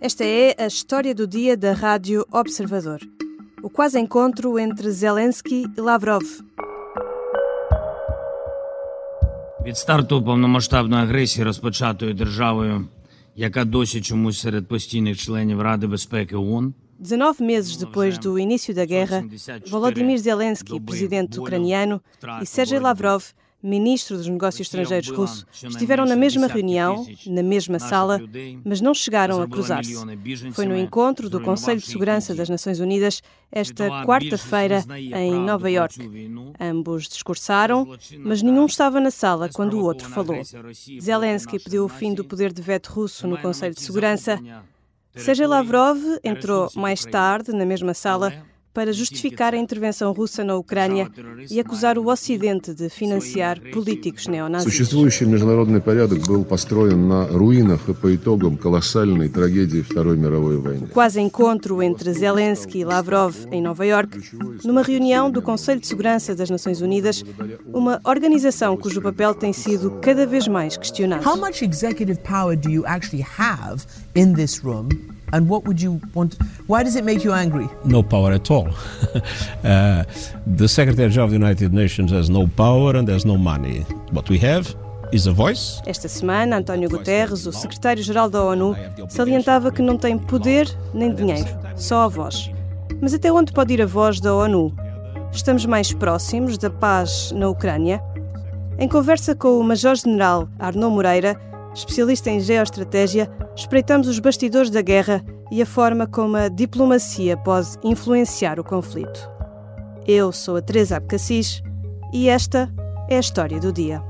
Esta é a história do dia da Rádio Observador. O quase encontro entre Zelensky і Лавров. Від старту повномасштабної агресії, розпочатої державою, яка досі чомусь серед постійних членів Ради безпеки ООН, 19 meses depois do início da guerra, Volodymyr Zelensky, presidente ucraniano, e Sergei Lavrov, ministro dos Negócios Estrangeiros russo, estiveram na mesma reunião, na mesma sala, mas não chegaram a cruzar-se. Foi no encontro do Conselho de Segurança das Nações Unidas esta quarta-feira em Nova York. Ambos discursaram, mas nenhum estava na sala quando o outro falou. Zelensky pediu o fim do poder de veto russo no Conselho de Segurança. Sergei Lavrov entrou mais tarde na mesma sala para justificar a intervenção russa na Ucrânia e acusar o Ocidente de financiar políticos neonazis. Существующий международный порядок был построен на руинах и по итогам колоссальной трагедии Второй мировой войны. Quase encontro entre Zelensky e Lavrov em Nova York, numa reunião do Conselho de Segurança das Nações Unidas, uma organização cujo papel tem sido cada vez mais questionado. How much executive power do you actually have in this room? And what would you want? Why does it make you angry? no power at all. uh, the Secretary General of the United Nations has no power and there's no money. What we have is a voice. Esta semana, António Guterres, o secretário-geral da ONU, salientava que não tem poder nem dinheiro, só a voz. Mas até onde pode ir a voz da ONU? Estamos mais próximos da paz na Ucrânia? Em conversa com o Major-General Arnaud Moreira, especialista em geoestratégia, espreitamos os bastidores da guerra e a forma como a diplomacia pode influenciar o conflito. Eu sou a Teresa Abcacis e esta é a história do dia.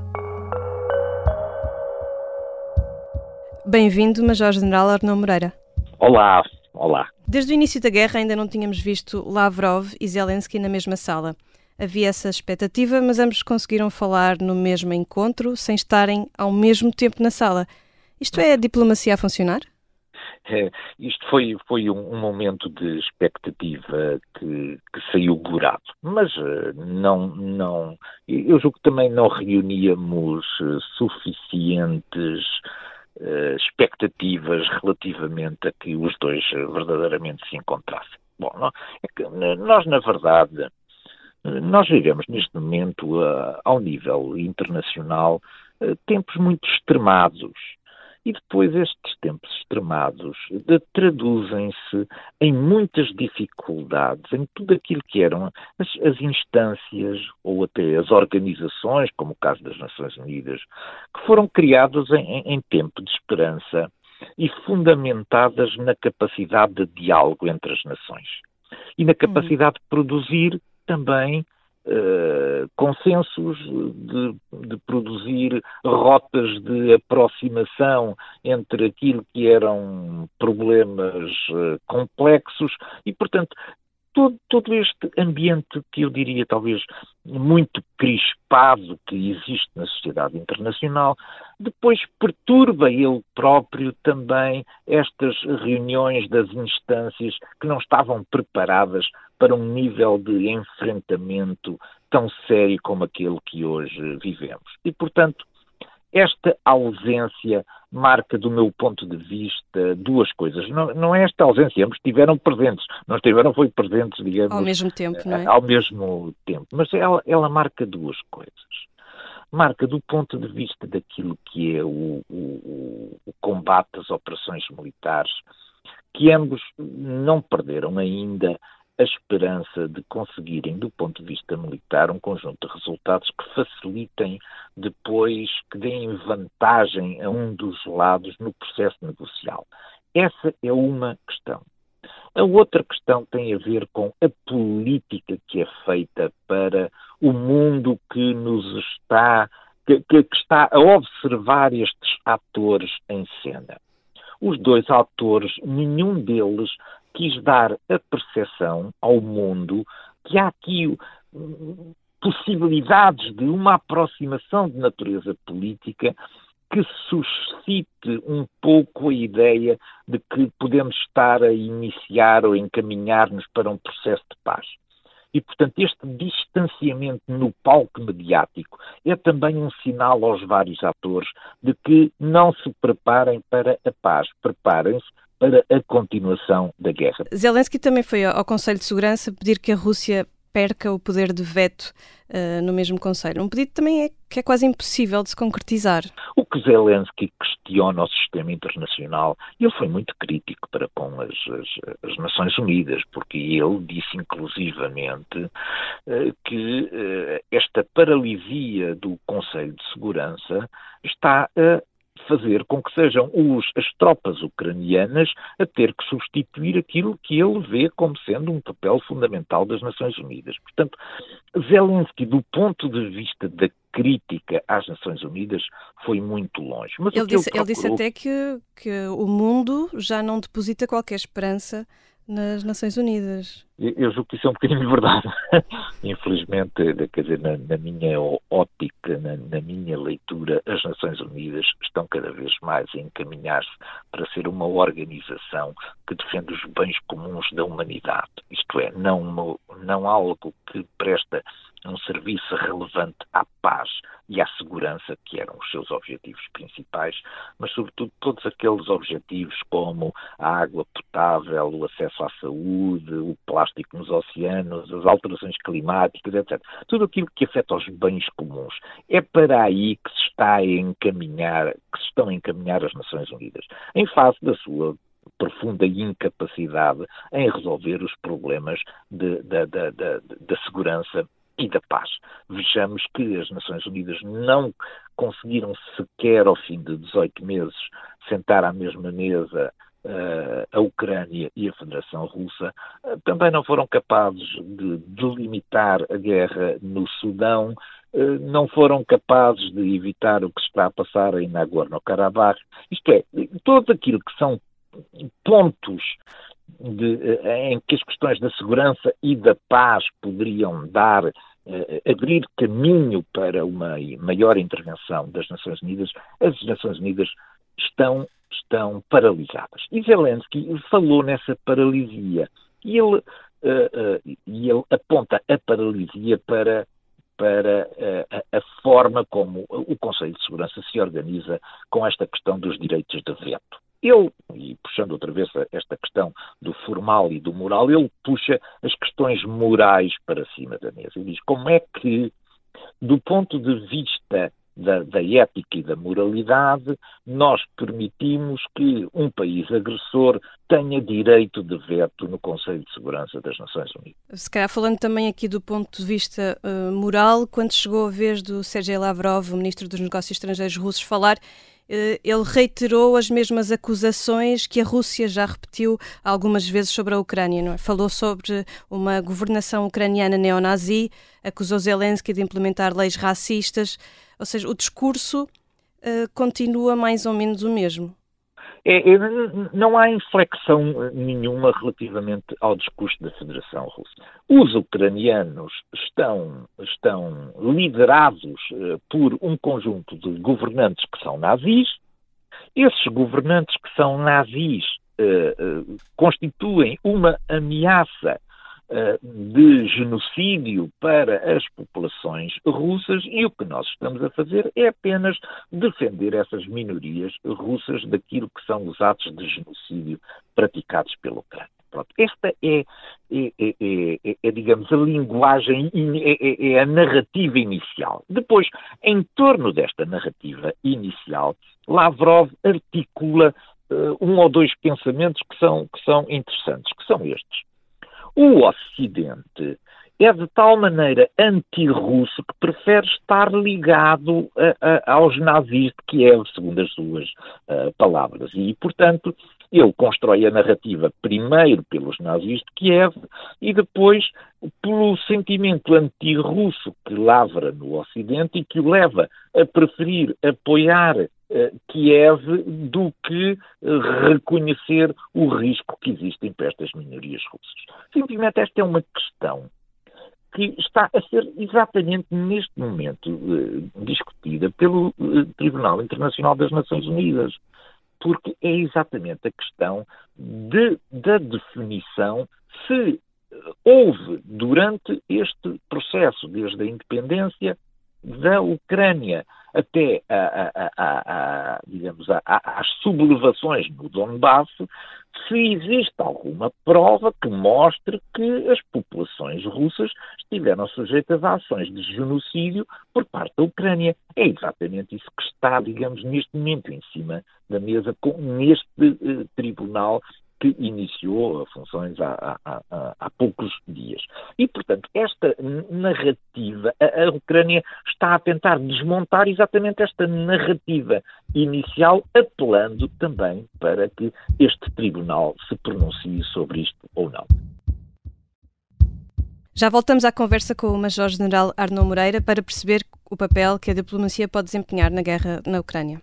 Bem-vindo, Major-General Arnaud Moreira. Olá, olá. Desde o início da guerra ainda não tínhamos visto Lavrov e Zelensky na mesma sala. Havia essa expectativa, mas ambos conseguiram falar no mesmo encontro sem estarem ao mesmo tempo na sala. Isto é a diplomacia a funcionar? É, isto foi, foi um, um momento de expectativa que, que saiu gorado, mas eh, não, não, eu julgo que também não reuníamos eh, suficientes eh, expectativas relativamente a que os dois verdadeiramente se encontrassem. Bom, não- é que, nós na verdade nós vivemos neste momento, eh, ao nível internacional, eh, tempos muito extremados. E depois estes tempos extremados traduzem-se em muitas dificuldades, em tudo aquilo que eram as, as instâncias ou até as organizações, como o caso das Nações Unidas, que foram criadas em, em- em tempo de esperança e fundamentadas na capacidade de diálogo entre as nações e na capacidade de produzir também eh, consensos, de, de produzir rotas de aproximação entre aquilo que eram problemas eh, complexos e, portanto, todo, todo este ambiente que eu diria talvez muito crispado que existe na sociedade internacional, depois perturba ele próprio também estas reuniões das instâncias que não estavam preparadas para um nível de enfrentamento tão sério como aquele que hoje vivemos. E, portanto, esta ausência marca, do meu ponto de vista, duas coisas. Não, não é esta ausência, ambos estiveram presentes. Não estiveram, foi presentes, digamos, Ao mesmo tempo, não é? ao mesmo tempo. Mas ela, ela marca duas coisas. Marca do ponto de vista daquilo que é o, o- o combate às operações militares, que ambos não perderam ainda a esperança de conseguirem, do ponto de vista militar, um conjunto de resultados que facilitem depois, que deem vantagem a um dos lados no processo negocial. Essa é uma questão. A outra questão tem a ver com a política que é feita para o mundo que nos está, que, que- está a observar estes atores em cena. Os dois atores, nenhum deles quis dar a percepção ao mundo que há aqui hum, possibilidades de uma aproximação de natureza política que suscite um pouco a ideia de que podemos estar a iniciar ou encaminhar-nos para um processo de paz. E, portanto, este distanciamento no palco mediático é também um sinal aos vários atores de que não se preparem para a paz, preparem-se para a continuação da guerra. Zelensky também foi ao Conselho de Segurança pedir que a Rússia perca o poder de veto uh, no mesmo Conselho. Um pedido também é que é quase impossível de se concretizar. O que Zelensky questiona o sistema internacional, ele foi muito crítico para com as, as, as Nações Unidas, porque ele disse inclusivamente uh, que uh, esta paralisia do Conselho de Segurança está a fazer com que sejam os, as tropas ucranianas a ter que substituir aquilo que ele vê como sendo um papel fundamental das Nações Unidas. Portanto, Zelensky, do ponto de vista da crítica às Nações Unidas, foi muito longe. Mas ele, disse, procurou... ele disse até que, que o mundo já não deposita qualquer esperança nas Nações Unidas. Eu julgo que isso é um bocadinho de verdade. Infelizmente, quer dizer, na, na minha ótica, na, na, minha leitura, as Nações Unidas estão cada vez mais a encaminhar-se para ser uma organização que defende os bens comuns da humanidade. Isto é, não, não algo que presta um serviço relevante à paz e à segurança, que eram os seus objetivos principais, mas, sobretudo, todos aqueles objetivos como a água potável, o acesso à saúde, o plástico nos oceanos, as alterações climáticas, etc. Tudo aquilo que afeta os bens comuns. É para aí que se está a encaminhar, que se estão a encaminhar as Nações Unidas, em face da sua profunda incapacidade em resolver os problemas da segurança e da paz. Vejamos que as Nações Unidas não conseguiram sequer, ao fim de 18 meses, sentar à mesma mesa uh, a Ucrânia e a Federação Russa. Uh, também não foram capazes de delimitar a guerra no Sudão, uh, não foram capazes de evitar o que está a passar em Nagorno-Karabakh. Isto é, tudo aquilo que são pontos de, em que as questões da segurança e da paz poderiam dar eh, abrir caminho para uma maior intervenção das Nações Unidas, as Nações Unidas estão, estão paralisadas. E Zelensky falou nessa paralisia. E ele, uh, uh, e ele aponta a paralisia para, para uh, a, a, forma como o Conselho de Segurança se organiza com esta questão dos direitos de veto. Ele, e puxando outra vez esta questão do formal e do moral, ele puxa as questões morais para cima da mesa e diz como é que, do ponto de vista da, da, ética e da moralidade, nós permitimos que um país agressor tenha direito de veto no Conselho de Segurança das Nações Unidas. Se calhar falando também aqui do ponto de vista uh, moral, quando chegou a vez do Sergei Lavrov, o ministro dos Negócios Estrangeiros russos, falar ele reiterou as mesmas acusações que a Rússia já repetiu algumas vezes sobre a Ucrânia. É? Falou sobre uma governação ucraniana neonazi, acusou Zelensky de implementar leis racistas, ou seja, o discurso uh, continua mais ou menos o mesmo. É, é, não há inflexão nenhuma relativamente ao discurso da Federação Russa. Os ucranianos estão, estão liderados uh, por um conjunto de governantes que são nazis. Esses governantes que são nazis uh, constituem uma ameaça eh, de genocídio para as populações russas e o que nós estamos a fazer é apenas defender essas minorias russas daquilo que são os atos de genocídio praticados pela Ucrânia. Pronto. Esta é, é, é, é, é digamos, a linguagem, é, a narrativa inicial. Depois, em torno desta narrativa inicial, Lavrov articula uh, um ou dois pensamentos que são, que são interessantes, que são estes. O Ocidente é de tal maneira anti-russo que prefere estar ligado a, a, aos nazis de Kiev, segundo as suas uh, palavras. E, portanto, ele constrói a narrativa primeiro pelos nazis de Kiev e depois pelo sentimento anti-russo que lavra no Ocidente e que o leva a preferir apoiar eh, Kiev do que eh, reconhecer o risco que existe para estas minorias russas. Simplesmente esta é uma questão que está a ser exatamente neste momento uh, discutida pelo Tribunal Internacional das Nações Unidas, porque é exatamente a questão de, da definição se houve durante este processo, desde a independência da Ucrânia até a, a, a, digamos, às sublevações no Donbass, se existe alguma prova que mostre que as populações russas estiveram sujeitas a ações de genocídio por parte da Ucrânia. É exatamente isso que está, digamos, neste momento em cima da mesa, com, neste uh, tribunal que iniciou funções há, há, há, há, poucos dias. E, portanto, esta narrativa, a, a, Ucrânia está a tentar desmontar exatamente esta narrativa inicial, apelando também para que este tribunal se pronuncie sobre isto ou não. Já voltamos à conversa com o Major-General Arnaud Moreira para perceber o papel que a diplomacia pode desempenhar na guerra na Ucrânia.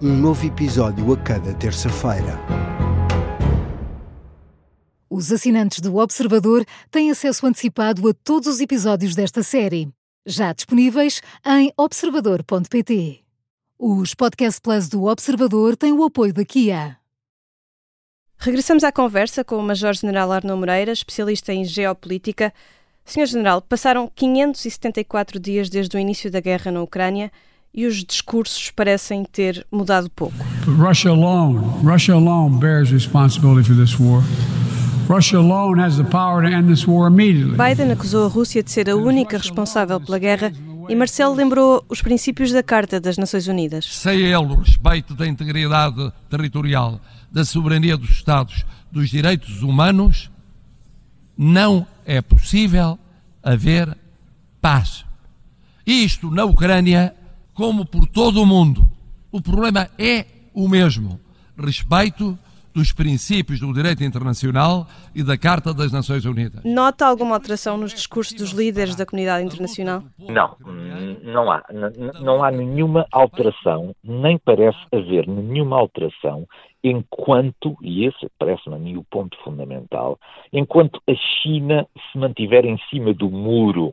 um novo episódio a cada terça-feira. Os assinantes do Observador têm acesso antecipado a todos os episódios desta série, já disponíveis em observador.pt. Os Podcast Plus do Observador têm o apoio da Kia. Regressamos à conversa com o Major-General Arnaud Moreira, especialista em geopolítica. Senhor General, passaram 574 dias desde o início da guerra na Ucrânia e os discursos parecem ter mudado pouco. Russia alone, Russia alone bears responsibility for this war. Russia alone has the power to end this war immediately. Biden acusou a Rússia de ser a única responsável pela guerra e Marcelo lembrou os princípios da Carta das Nações Unidas. Sem ele o respeito da integridade territorial, da soberania dos Estados, dos direitos humanos, não é possível haver paz. Isto na Ucrânia como por todo o mundo. O problema é o mesmo: respeito dos princípios do direito internacional e da Carta das Nações Unidas. Nota alguma alteração nos discursos dos líderes da comunidade internacional? Não, não há. Não há nenhuma alteração, nem parece haver nenhuma alteração enquanto, e esse parece-me a mim o ponto fundamental, enquanto a China se mantiver em cima do muro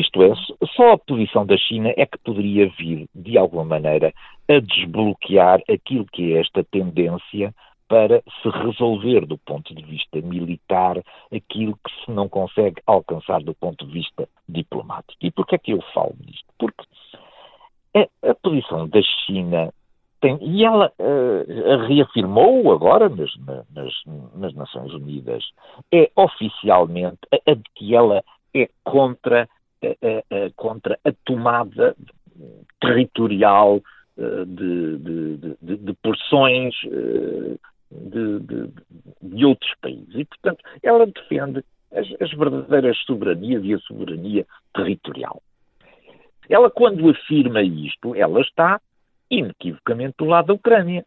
isto é, só a posição da China é que poderia vir, de alguma maneira, a desbloquear aquilo que é esta tendência para se resolver do ponto de vista militar aquilo que se não consegue alcançar do ponto de vista diplomático. E porquê é que eu falo nisto? Porque a, a posição da China tem, e ela uh, reafirmou agora nas, nas, nas, Nações Unidas, é oficialmente a, a de que ela é contra contra a tomada territorial eh, de, de, de, de porções eh, de, de, outros países. E, portanto, ela defende as, as, verdadeiras soberanias e a soberania territorial. Ela, quando afirma isto, ela está inequivocamente do lado da Ucrânia.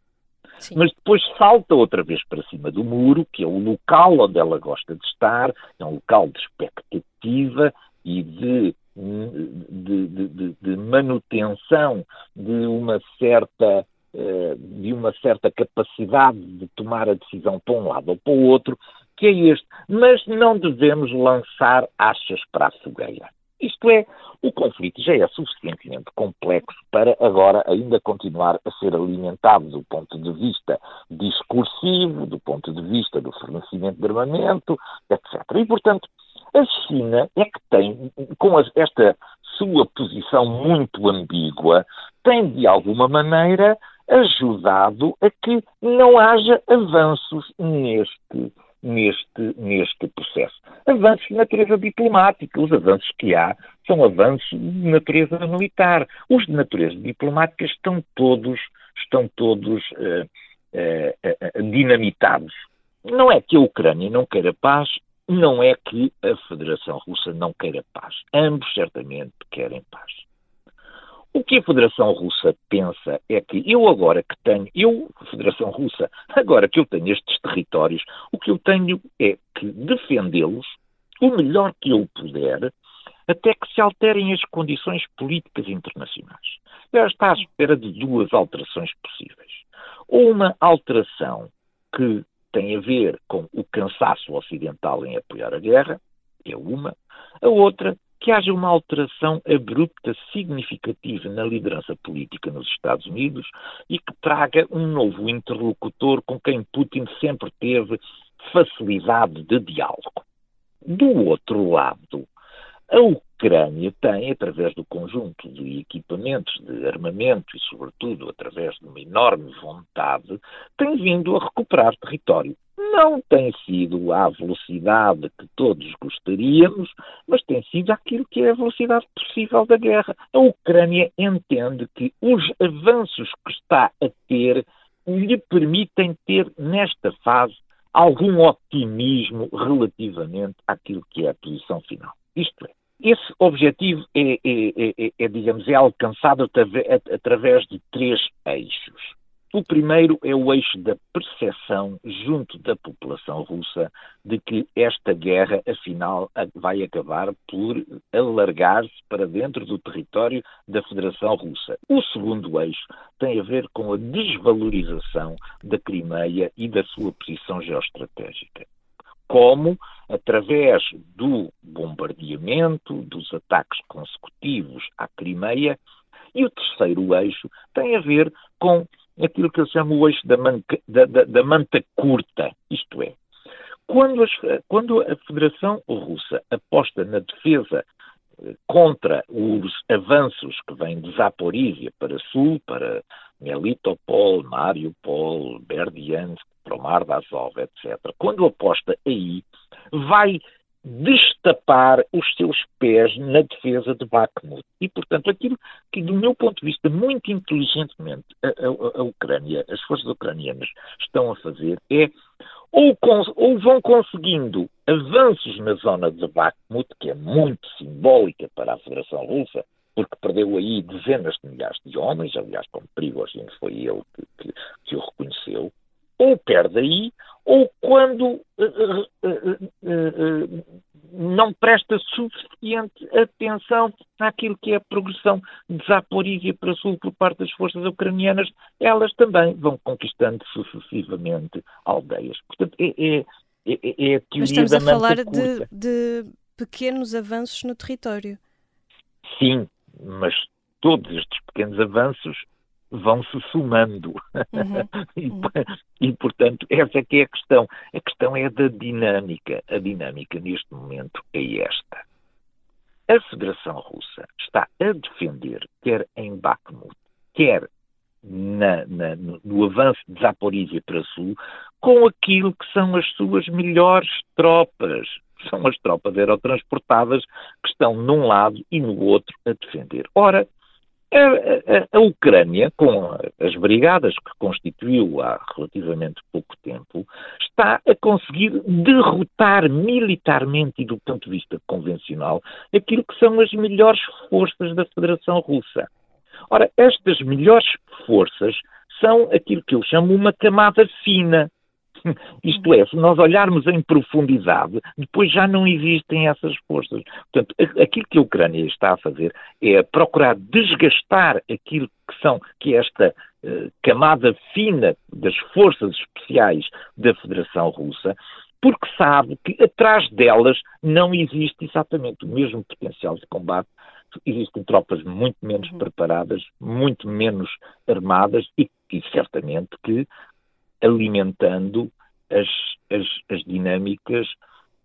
Sim. Mas depois salta outra vez para cima do muro, que é o local onde ela gosta de estar, é um local de expectativa, e de, de, de, de manutenção de uma certa eh, de uma certa capacidade de tomar a decisão para um lado ou para o outro, que é este. Mas não devemos lançar achas para a fogueira. Isto é, o conflito já é suficientemente complexo para agora ainda continuar a ser alimentado do ponto de vista discursivo, do ponto de vista do fornecimento de armamento, etc. E, portanto, a China é que tem, com esta sua posição muito ambígua, tem de alguma maneira ajudado a que não haja avanços neste, neste, neste processo. Avanços de natureza diplomática. Os avanços que há são avanços de natureza militar. Os de natureza diplomática estão todos, estão todos uh, uh, uh, dinamitados. Não é que a Ucrânia não queira paz, não é que a Federação Russa não queira paz. Ambos certamente querem paz. O que a Federação Russa pensa é que eu agora que tenho, eu, Federação Russa, agora que eu tenho estes territórios, o que eu tenho é que defendê-los o melhor que eu puder, até que se alterem as condições políticas internacionais. Ela está à espera de duas alterações possíveis. Uma alteração que tem a ver com o cansaço ocidental em apoiar a guerra, é uma. A outra, que haja uma alteração abrupta, significativa na liderança política nos Estados Unidos e que traga um novo interlocutor com quem Putin sempre teve facilidade de diálogo. Do outro lado, a Ucrânia tem, através do conjunto de equipamentos de armamento e, sobretudo, através de uma enorme vontade, tem vindo a recuperar território. Não tem sido à velocidade que todos gostaríamos, mas tem sido aquilo que é a velocidade possível da guerra. A Ucrânia entende que os avanços que está a ter lhe permitem ter, nesta fase, algum otimismo relativamente àquilo que é a posição final. Isto é, esse objetivo é, é, é, é digamos, é alcançado através de três eixos. O primeiro é o eixo da percepção junto da população russa de que esta guerra, afinal, vai acabar por alargar-se para dentro do território da Federação Russa. O segundo eixo tem a ver com a desvalorização da Crimeia e da sua posição geoestratégica. Como, através do bombardeamento, dos ataques consecutivos à Crimeia, e o terceiro eixo tem a ver com aquilo que eu chamo o eixo da, manca, da, da, da manta curta, isto é, quando, as, quando, a Federação Russa aposta na defesa eh, contra os avanços que vêm de Zaporizhia para sul, para Melitopol, Mariupol, Berdiansk, para o Mar da Azov, etc., quando aposta aí, vai destapar os seus pés na defesa de Bakhmut. E, portanto, aquilo que, do meu ponto de vista, muito inteligentemente a, a, a Ucrânia, as forças ucranianas estão a fazer é ou, ou, vão conseguindo avanços na zona de Bakhmut, que é muito simbólica para a Federação Russa, porque perdeu aí dezenas de milhares de homens, aliás, como Prigozhin foi ele que, que, que o reconheceu, ou perde aí, ou quando uh, uh, uh, não presta suficiente atenção àquilo que é a progressão de Zaporizhia para sul por parte das forças ucranianas, elas também vão conquistando sucessivamente aldeias. Portanto, é, é, é, é a teoria Mas estamos a falar de, de pequenos avanços no território. Sim, mas todos estes pequenos avanços vão se somando. Uhum. e, e, portanto, essa é que é a questão. A questão é da dinâmica. A dinâmica neste momento é esta. A Federação Russa está a defender, quer em Bakhmut, quer na, na, no avanço de Zaporizhia para sul, com aquilo que são as suas melhores tropas. São as tropas aerotransportadas que estão num lado e no outro a defender. Ora, a, a, a, Ucrânia, com as brigadas que constituiu há relativamente pouco tempo, está a conseguir derrotar militarmente e do ponto de vista convencional aquilo que são as melhores forças da Federação Russa. Ora, estas melhores forças são aquilo que eu chamo uma camada fina isto é, se nós olharmos em profundidade, depois já não existem essas forças. Portanto, aquilo que a Ucrânia está a fazer é procurar desgastar aquilo que são, que é esta uh, camada fina das forças especiais da Federação Russa, porque sabe que atrás delas não existe exatamente o mesmo potencial de combate existem tropas muito menos uhum. preparadas, muito menos armadas e, e certamente que alimentando as, as, as dinâmicas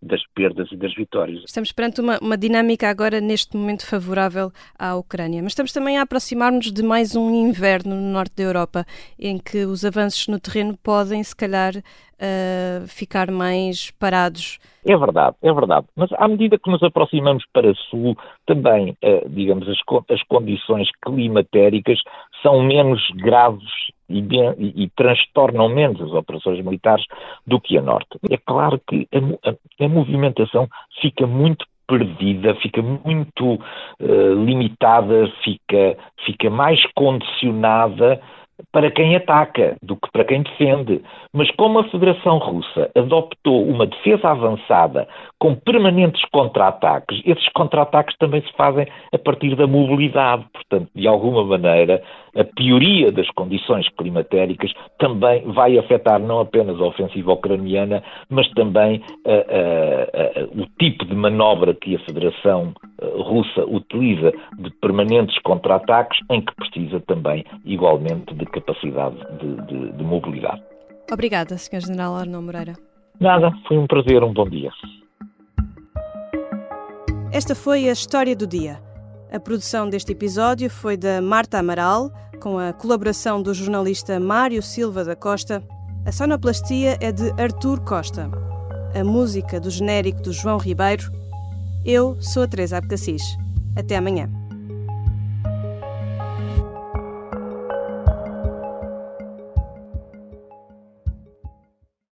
das perdas e das vitórias. Estamos perante uma, uma, dinâmica agora neste momento favorável à Ucrânia, mas estamos também a aproximar-nos de mais um inverno no norte da Europa, em que os avanços no terreno podem, se calhar, uh, ficar mais parados. É verdade, é verdade. Mas à medida que nos aproximamos para sul, também, uh, digamos, as, as condições climatéricas são menos graves e, e, e, transtornam menos as operações militares do que a norte. É claro que a, a, a movimentação fica muito perdida, fica muito uh, limitada, fica, fica mais condicionada para quem ataca do que para quem defende. Mas como a Federação Russa adoptou uma defesa avançada com permanentes contra-ataques, esses contra-ataques também se fazem a partir da mobilidade. Portanto, de alguma maneira, a pioria das condições climatéricas também vai afetar não apenas a ofensiva ucraniana, mas também uh, uh, uh, o tipo de manobra que a Federação Russa utiliza de permanentes contra-ataques, em que precisa também, igualmente, de capacidade de, de, de mobilidade. Obrigada, Sr. General Arno Moreira. Nada, foi um prazer, um bom dia. Esta foi a história do dia. A produção deste episódio foi da Marta Amaral, com a colaboração do jornalista Mário Silva da Costa. A sonoplastia é de Artur Costa. A música do genérico do João Ribeiro. Eu sou a Teresa Abcacis. Até amanhã.